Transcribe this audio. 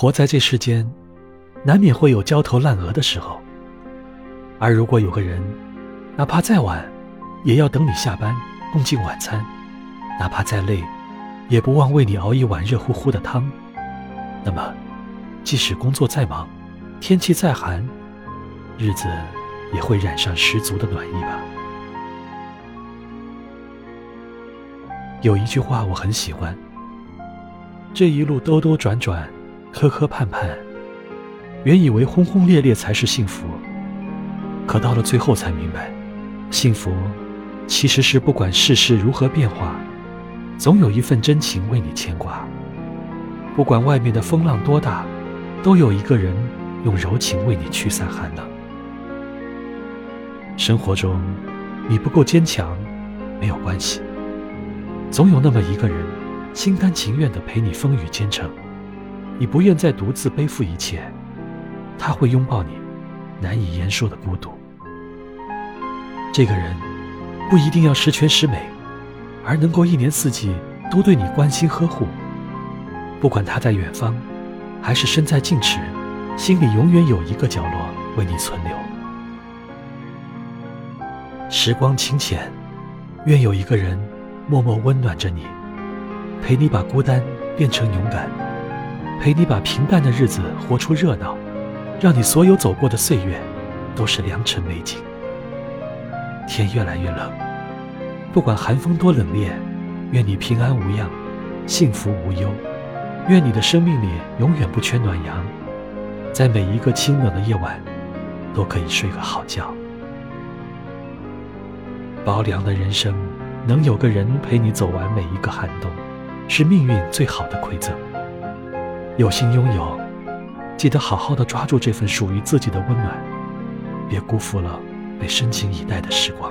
活在这世间，难免会有焦头烂额的时候。而如果有个人，哪怕再晚，也要等你下班共进晚餐；哪怕再累，也不忘为你熬一碗热乎乎的汤。那么，即使工作再忙，天气再寒，日子也会染上十足的暖意吧。有一句话我很喜欢：这一路兜兜转转。磕磕绊绊，原以为轰轰烈烈才是幸福，可到了最后才明白，幸福其实是不管世事如何变化，总有一份真情为你牵挂。不管外面的风浪多大，都有一个人用柔情为你驱散寒冷。生活中，你不够坚强，没有关系，总有那么一个人，心甘情愿地陪你风雨兼程。你不愿再独自背负一切，他会拥抱你难以言说的孤独。这个人不一定要十全十美，而能够一年四季都对你关心呵护。不管他在远方，还是身在近池，心里永远有一个角落为你存留。时光清浅，愿有一个人默默温暖着你，陪你把孤单变成勇敢。陪你把平淡的日子活出热闹，让你所有走过的岁月都是良辰美景。天越来越冷，不管寒风多冷冽，愿你平安无恙，幸福无忧。愿你的生命里永远不缺暖阳，在每一个清冷的夜晚，都可以睡个好觉。薄凉的人生，能有个人陪你走完每一个寒冬，是命运最好的馈赠。有幸拥有，记得好好的抓住这份属于自己的温暖，别辜负了被深情以待的时光。